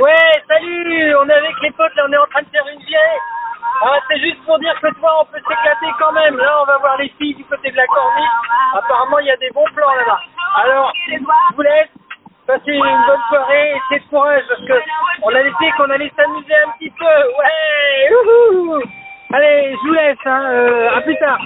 Ouais, salut On est avec les potes, là, on est en train de faire une virée. Ah, c'est juste pour dire que toi, on peut s'éclater quand même. Là, on va voir les filles du côté de la corniche. Apparemment, il y a des bons plans là-bas. Alors, je vous laisse. Passez une bonne soirée et c'est courage parce que on a laissé qu'on allait s'amuser un petit peu. Ouais Allez, je vous laisse. Hein. Euh, à plus tard.